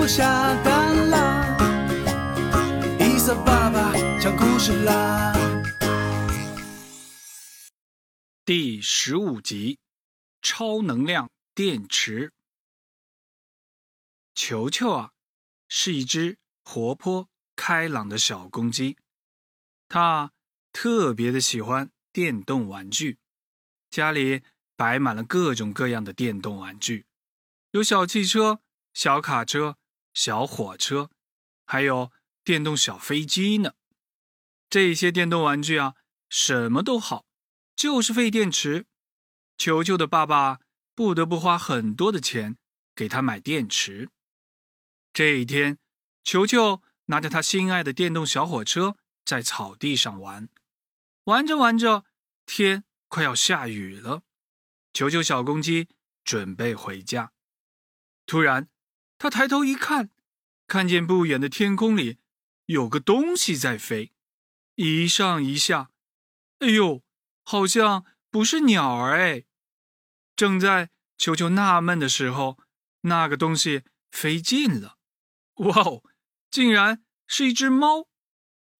不下蛋啦。伊萨爸爸讲故事啦。第十五集：超能量电池。球球啊，是一只活泼开朗的小公鸡，它特别的喜欢电动玩具，家里摆满了各种各样的电动玩具，有小汽车、小卡车、小火车，还有电动小飞机呢。这些电动玩具啊，什么都好，就是费电池。球球的爸爸不得不花很多的钱给他买电池。这一天，球球拿着他心爱的电动小火车在草地上玩，玩着玩着，天快要下雨了。球球小公鸡准备回家，突然，他抬头一看，看见不远的天空里有个东西在飞，一上一下。哎呦，好像不是鸟儿哎！正在球球纳闷的时候，那个东西飞近了。哇哦！竟然是一只猫。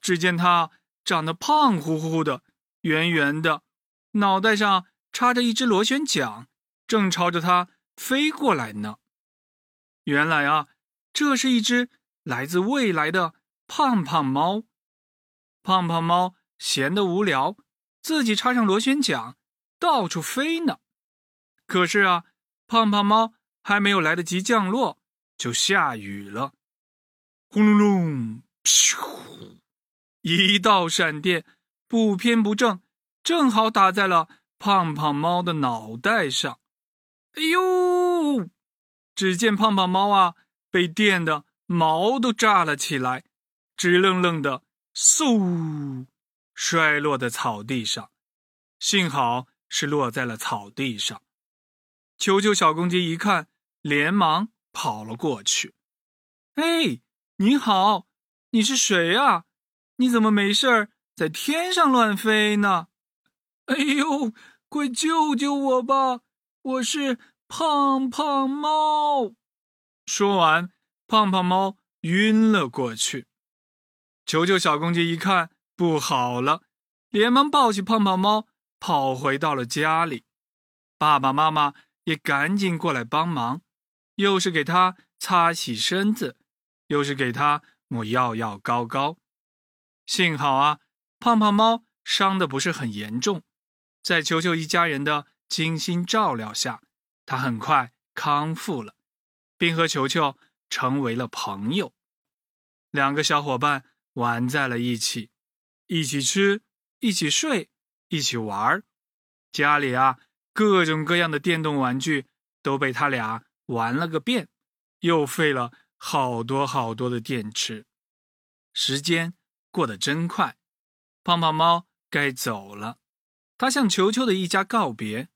只见它长得胖乎乎的、圆圆的，脑袋上插着一只螺旋桨，正朝着它飞过来呢。原来啊，这是一只来自未来的胖胖猫。胖胖猫闲得无聊，自己插上螺旋桨，到处飞呢。可是啊，胖胖猫还没有来得及降落，就下雨了。轰隆隆！咻！一道闪电不偏不正，正好打在了胖胖猫的脑袋上。哎呦！只见胖胖猫啊，被电的毛都炸了起来，直愣愣的，嗖，摔落在草地上。幸好是落在了草地上。球球小公鸡一看，连忙跑了过去。哎！你好，你是谁啊？你怎么没事儿在天上乱飞呢？哎呦，快救救我吧！我是胖胖猫。说完，胖胖猫晕了过去。球球小公鸡一看不好了，连忙抱起胖胖猫，跑回到了家里。爸爸妈妈也赶紧过来帮忙，又是给它擦洗身子。又是给他抹药药膏膏，幸好啊，胖胖猫伤的不是很严重，在球球一家人的精心照料下，他很快康复了，并和球球成为了朋友。两个小伙伴玩在了一起，一起吃，一起睡，一起玩家里啊，各种各样的电动玩具都被他俩玩了个遍，又费了。好多好多的电池，时间过得真快。胖胖猫该走了，它向球球的一家告别：“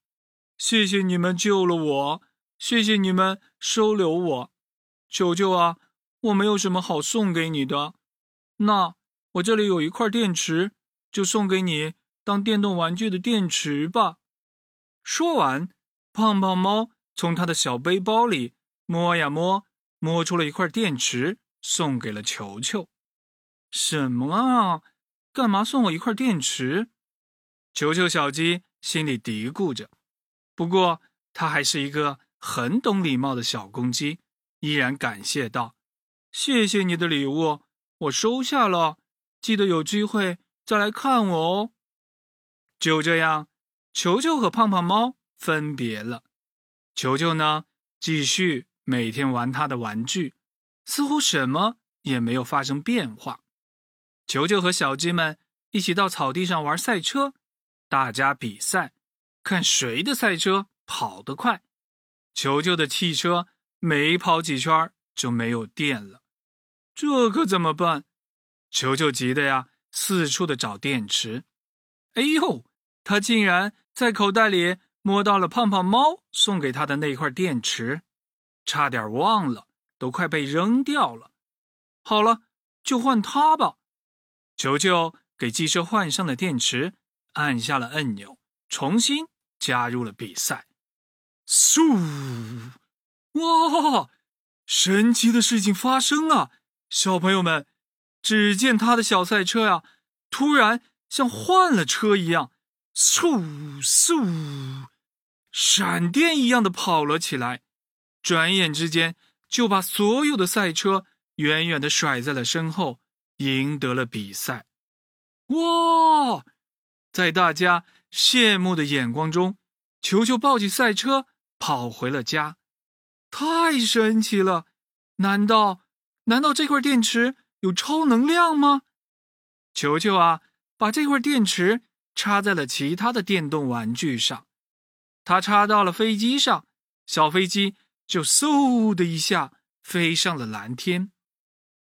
谢谢你们救了我，谢谢你们收留我。球球啊，我没有什么好送给你的，那我这里有一块电池，就送给你当电动玩具的电池吧。”说完，胖胖猫从他的小背包里摸呀摸。摸出了一块电池，送给了球球。什么啊？干嘛送我一块电池？球球小鸡心里嘀咕着。不过，它还是一个很懂礼貌的小公鸡，依然感谢道：“谢谢你的礼物，我收下了。记得有机会再来看我哦。”就这样，球球和胖胖猫分别了。球球呢，继续。每天玩他的玩具，似乎什么也没有发生变化。球球和小鸡们一起到草地上玩赛车，大家比赛，看谁的赛车跑得快。球球的汽车没跑几圈就没有电了，这可怎么办？球球急得呀，四处的找电池。哎呦，他竟然在口袋里摸到了胖胖猫送给他的那块电池。差点忘了，都快被扔掉了。好了，就换它吧。球球给机车换上了电池，按下了按钮，重新加入了比赛。嗖！哇！神奇的事情发生了，小朋友们，只见他的小赛车呀，突然像换了车一样，嗖嗖，闪电一样的跑了起来，转眼之间就把所有的赛车远远的甩在了身后，赢得了比赛。哇！在大家羡慕的眼光中，球球抱起赛车跑回了家。太神奇了！难道难道这块电池有超能量吗？球球啊，把这块电池插在了其他的电动玩具上。他插到了飞机上，小飞机就嗖的一下飞上了蓝天。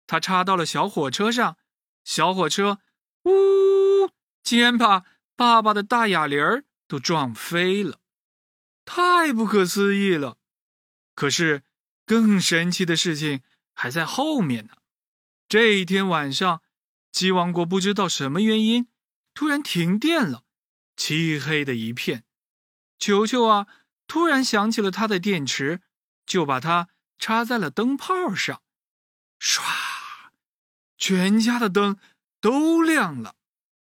他插到了小火车上，小火车呜。竟然把爸爸的大哑铃儿都撞飞了，太不可思议了！可是更神奇的事情还在后面呢。这一天晚上，鸡王国不知道什么原因突然停电了，漆黑的一片。球球啊，突然想起了他的电池，就把它插在了灯泡上，唰，全家的灯都亮了。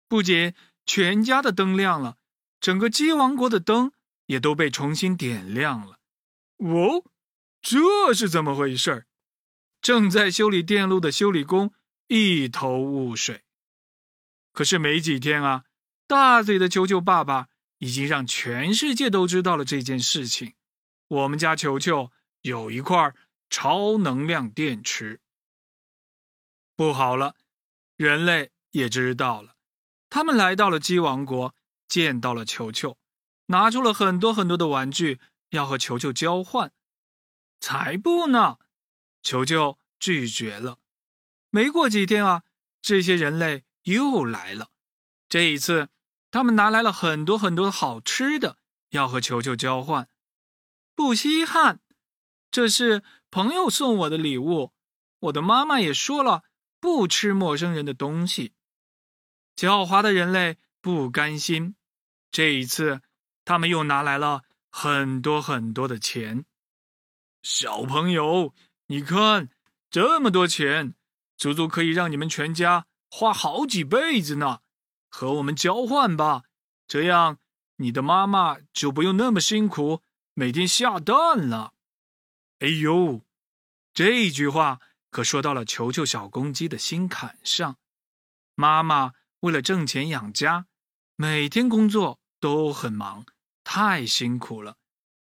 不仅全家的灯亮了，整个鸡王国的灯也都被重新点亮了。哦，这是怎么回事？正在修理电路的修理工一头雾水。可是没几天啊，大嘴的球球爸爸已经让全世界都知道了这件事情。我们家球球有一块超能量电池。不好了，人类也知道了。他们来到了鸡王国，见到了球球，拿出了很多很多的玩具，要和球球交换。才不呢！球球拒绝了。没过几天啊，这些人类又来了。这一次，他们拿来了很多很多好吃的，要和球球交换。不稀罕，这是朋友送我的礼物。我的妈妈也说了，不吃陌生人的东西。狡猾的人类不甘心，这一次他们又拿来了很多很多的钱。小朋友，你看，这么多钱，足足可以让你们全家花好几辈子呢。和我们交换吧，这样你的妈妈就不用那么辛苦，每天下蛋了。哎呦，这句话可说到了球球小公鸡的心坎上，妈妈。为了挣钱养家，每天工作都很忙，太辛苦了，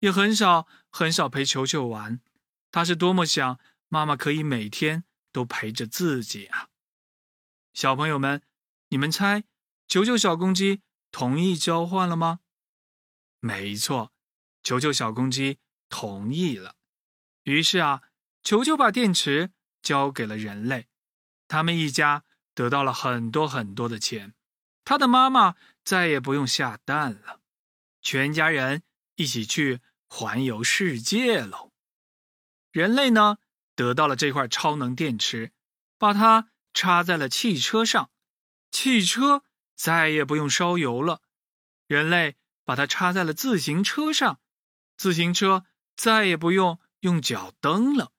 也很少很少陪球球玩。他是多么想妈妈可以每天都陪着自己啊！小朋友们，你们猜，球球小公鸡同意交换了吗？没错，球球小公鸡同意了。于是啊，球球把电池交给了人类，他们一家。得到了很多很多的钱，他的妈妈再也不用下蛋了，全家人一起去环游世界喽。人类呢，得到了这块超能电池，把它插在了汽车上，汽车再也不用烧油了。人类把它插在了自行车上，自行车再也不用用脚蹬了。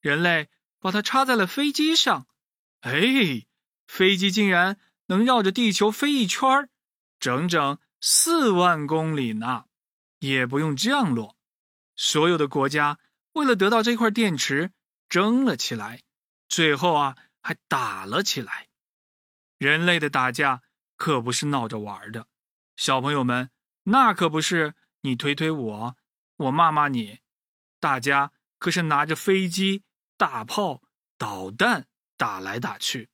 人类把它插在了飞机上，哎。飞机竟然能绕着地球飞一圈，整整四万公里呢，也不用降落。所有的国家为了得到这块电池争了起来，最后啊还打了起来。人类的打架可不是闹着玩的，小朋友们，那可不是你推推我，我骂骂你，大家可是拿着飞机、大炮、导弹打来打去。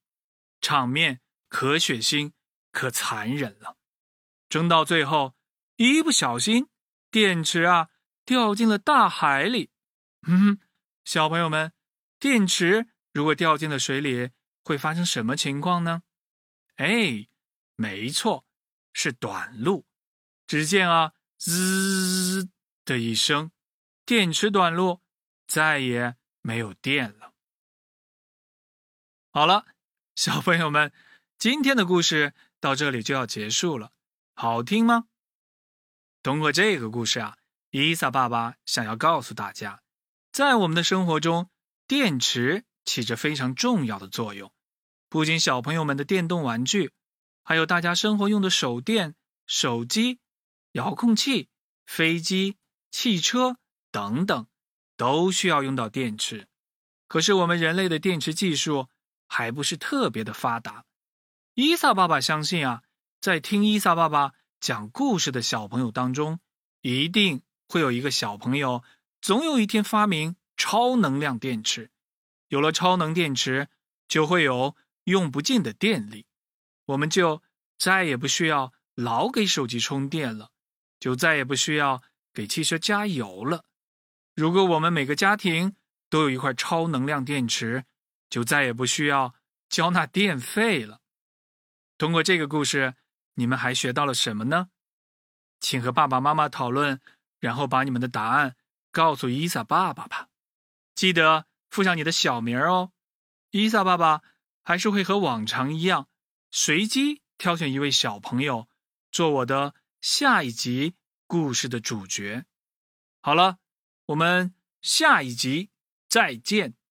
场面可血腥，可残忍了。争到最后，一不小心，电池啊掉进了大海里。嗯，小朋友们，电池如果掉进了水里，会发生什么情况呢？哎，没错，是短路。只见啊，滋的一声，电池短路，再也没有电了。好了。小朋友们，今天的故事到这里就要结束了，好听吗？通过这个故事啊，伊萨爸爸想要告诉大家，在我们的生活中，电池起着非常重要的作用。不仅小朋友们的电动玩具，还有大家生活用的手电、手机、遥控器、飞机、汽车等等，都需要用到电池。可是我们人类的电池技术还不是特别的发达。伊萨爸爸相信啊，在听伊萨爸爸讲故事的小朋友当中，一定会有一个小朋友，总有一天发明超能量电池。有了超能电池，就会有用不尽的电力，我们就再也不需要老给手机充电了，就再也不需要给汽车加油了。如果我们每个家庭，都有一块超能量电池，就再也不需要交纳电费了。通过这个故事，你们还学到了什么呢？请和爸爸妈妈讨论，然后把你们的答案告诉伊萨爸爸吧。记得附上你的小名哦。伊萨爸爸还是会和往常一样，随机挑选一位小朋友做我的下一集故事的主角。好了，我们下一集。再见。